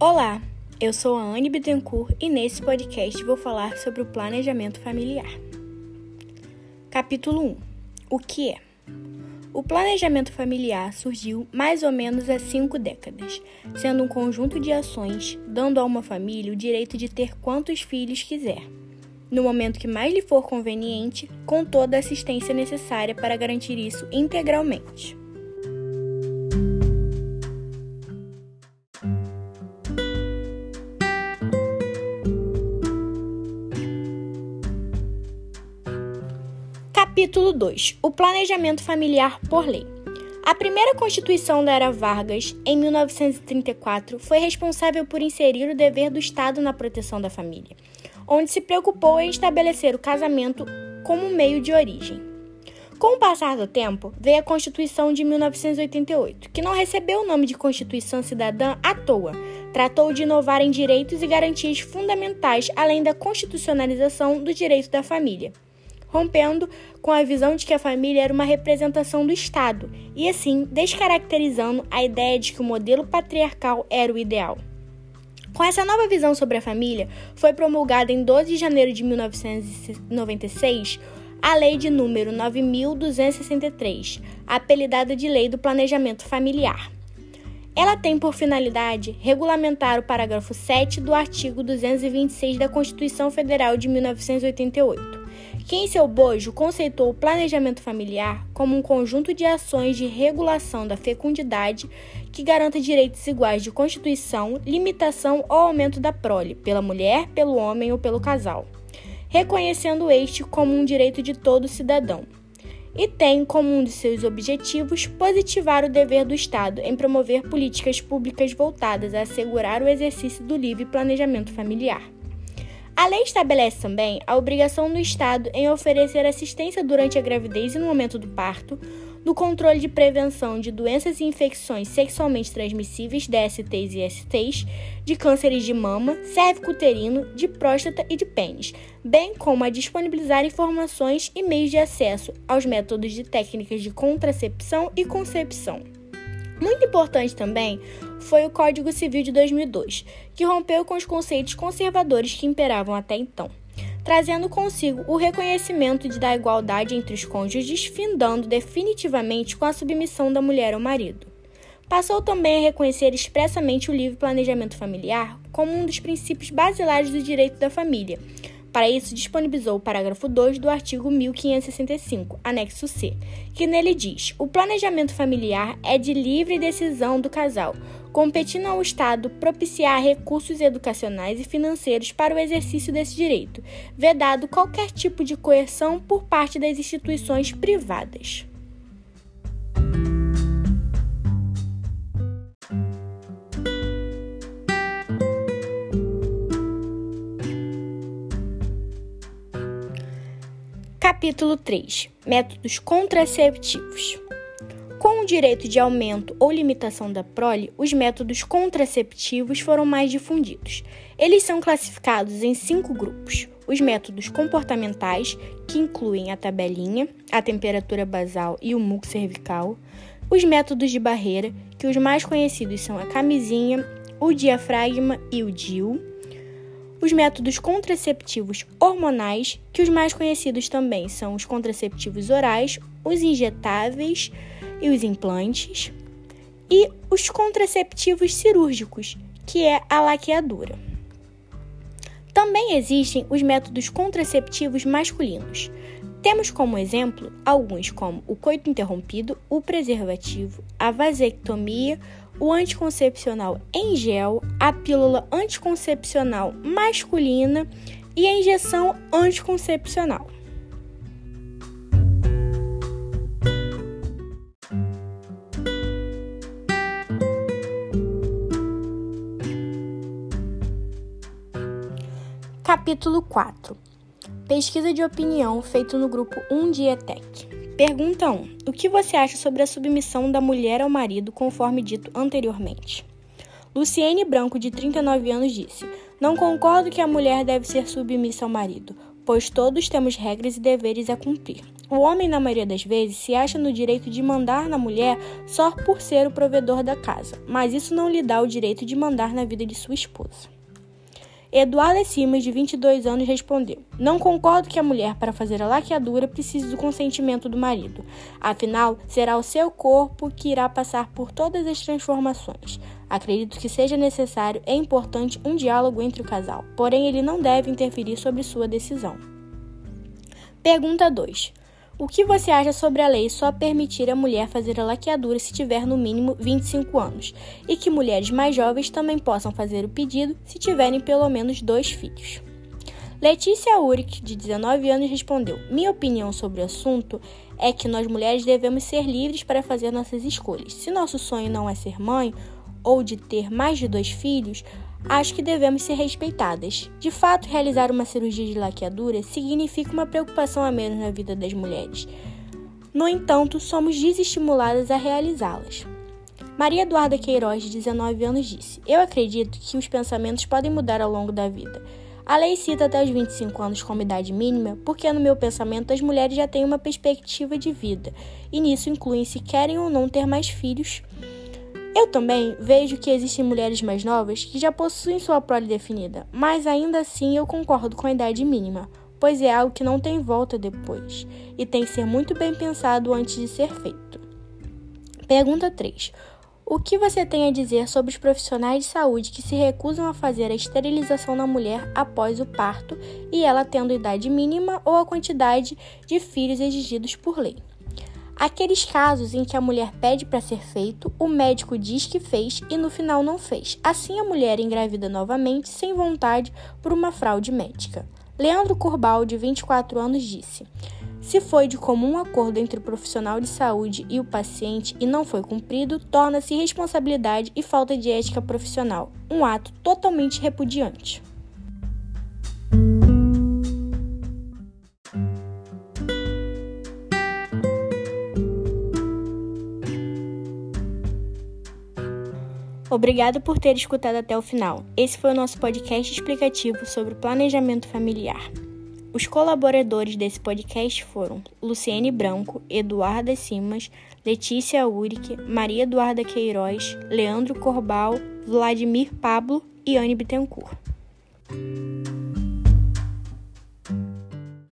Olá, eu sou a Anne Bittencourt e nesse podcast vou falar sobre o planejamento familiar. Capítulo 1 O que é? O planejamento familiar surgiu mais ou menos há cinco décadas, sendo um conjunto de ações dando a uma família o direito de ter quantos filhos quiser, no momento que mais lhe for conveniente, com toda a assistência necessária para garantir isso integralmente. Capítulo 2 O planejamento familiar por lei. A primeira Constituição da Era Vargas, em 1934, foi responsável por inserir o dever do Estado na proteção da família, onde se preocupou em estabelecer o casamento como meio de origem. Com o passar do tempo, veio a Constituição de 1988, que não recebeu o nome de Constituição Cidadã à toa. Tratou de inovar em direitos e garantias fundamentais, além da constitucionalização do direito da família rompendo com a visão de que a família era uma representação do Estado e, assim, descaracterizando a ideia de que o modelo patriarcal era o ideal. Com essa nova visão sobre a família, foi promulgada em 12 de janeiro de 1996 a Lei de número 9263, apelidada de Lei do Planejamento Familiar. Ela tem por finalidade regulamentar o parágrafo 7 do artigo 226 da Constituição Federal de 1988 que em seu bojo conceitou o planejamento familiar como um conjunto de ações de regulação da fecundidade que garanta direitos iguais de constituição, limitação ou aumento da prole pela mulher, pelo homem ou pelo casal, reconhecendo este como um direito de todo cidadão. E tem como um de seus objetivos positivar o dever do Estado em promover políticas públicas voltadas a assegurar o exercício do livre planejamento familiar. A lei estabelece também a obrigação do Estado em oferecer assistência durante a gravidez e no momento do parto, no controle de prevenção de doenças e infecções sexualmente transmissíveis, DSTs e STs, de cânceres de mama, cérvico-uterino, de próstata e de pênis, bem como a disponibilizar informações e meios de acesso aos métodos de técnicas de contracepção e concepção. Muito importante também foi o Código Civil de 2002, que rompeu com os conceitos conservadores que imperavam até então, trazendo consigo o reconhecimento da igualdade entre os cônjuges, findando definitivamente com a submissão da mulher ao marido. Passou também a reconhecer expressamente o livre planejamento familiar como um dos princípios basilares do direito da família, para isso, disponibilizou o parágrafo 2 do artigo 1565, anexo C, que nele diz: o planejamento familiar é de livre decisão do casal, competindo ao Estado propiciar recursos educacionais e financeiros para o exercício desse direito, vedado qualquer tipo de coerção por parte das instituições privadas. Capítulo 3 Métodos contraceptivos. Direito de aumento ou limitação da prole, os métodos contraceptivos foram mais difundidos. Eles são classificados em cinco grupos: os métodos comportamentais, que incluem a tabelinha, a temperatura basal e o muco cervical, os métodos de barreira, que os mais conhecidos são a camisinha, o diafragma e o DIU. Os métodos contraceptivos hormonais, que os mais conhecidos também são os contraceptivos orais, os injetáveis e os implantes, e os contraceptivos cirúrgicos, que é a laqueadura. Também existem os métodos contraceptivos masculinos. Temos como exemplo alguns como o coito interrompido, o preservativo, a vasectomia, o anticoncepcional em gel, a pílula anticoncepcional masculina e a injeção anticoncepcional. Capítulo 4 Pesquisa de opinião feito no grupo 1 de ETEC. Pergunta 1. O que você acha sobre a submissão da mulher ao marido, conforme dito anteriormente? Luciene Branco, de 39 anos, disse: Não concordo que a mulher deve ser submissa ao marido, pois todos temos regras e deveres a cumprir. O homem, na maioria das vezes, se acha no direito de mandar na mulher só por ser o provedor da casa, mas isso não lhe dá o direito de mandar na vida de sua esposa. Eduardo Simas, de 22 anos, respondeu: Não concordo que a mulher, para fazer a laqueadura, precise do consentimento do marido. Afinal, será o seu corpo que irá passar por todas as transformações. Acredito que seja necessário e importante um diálogo entre o casal, porém, ele não deve interferir sobre sua decisão. Pergunta 2. O que você acha sobre a lei só permitir a mulher fazer a laqueadura se tiver no mínimo 25 anos e que mulheres mais jovens também possam fazer o pedido se tiverem pelo menos dois filhos? Letícia Uric, de 19 anos, respondeu: Minha opinião sobre o assunto é que nós mulheres devemos ser livres para fazer nossas escolhas. Se nosso sonho não é ser mãe ou de ter mais de dois filhos, acho que devemos ser respeitadas. De fato, realizar uma cirurgia de laqueadura significa uma preocupação a menos na vida das mulheres. No entanto, somos desestimuladas a realizá-las. Maria Eduarda Queiroz, de 19 anos, disse: Eu acredito que os pensamentos podem mudar ao longo da vida. A lei cita até os 25 anos como idade mínima, porque no meu pensamento as mulheres já têm uma perspectiva de vida, e nisso incluem se querem ou não ter mais filhos eu também vejo que existem mulheres mais novas que já possuem sua prole definida, mas ainda assim eu concordo com a idade mínima, pois é algo que não tem volta depois e tem que ser muito bem pensado antes de ser feito. Pergunta 3. O que você tem a dizer sobre os profissionais de saúde que se recusam a fazer a esterilização na mulher após o parto e ela tendo idade mínima ou a quantidade de filhos exigidos por lei? Aqueles casos em que a mulher pede para ser feito, o médico diz que fez e no final não fez. Assim, a mulher engravida novamente, sem vontade, por uma fraude médica. Leandro Curbal, de 24 anos, disse: Se foi de comum acordo entre o profissional de saúde e o paciente e não foi cumprido, torna-se responsabilidade e falta de ética profissional, um ato totalmente repudiante. Obrigado por ter escutado até o final. Esse foi o nosso podcast explicativo sobre planejamento familiar. Os colaboradores desse podcast foram Luciene Branco, Eduarda Simas, Letícia Urique, Maria Eduarda Queiroz, Leandro Corbal, Vladimir Pablo e Anne Bittencourt.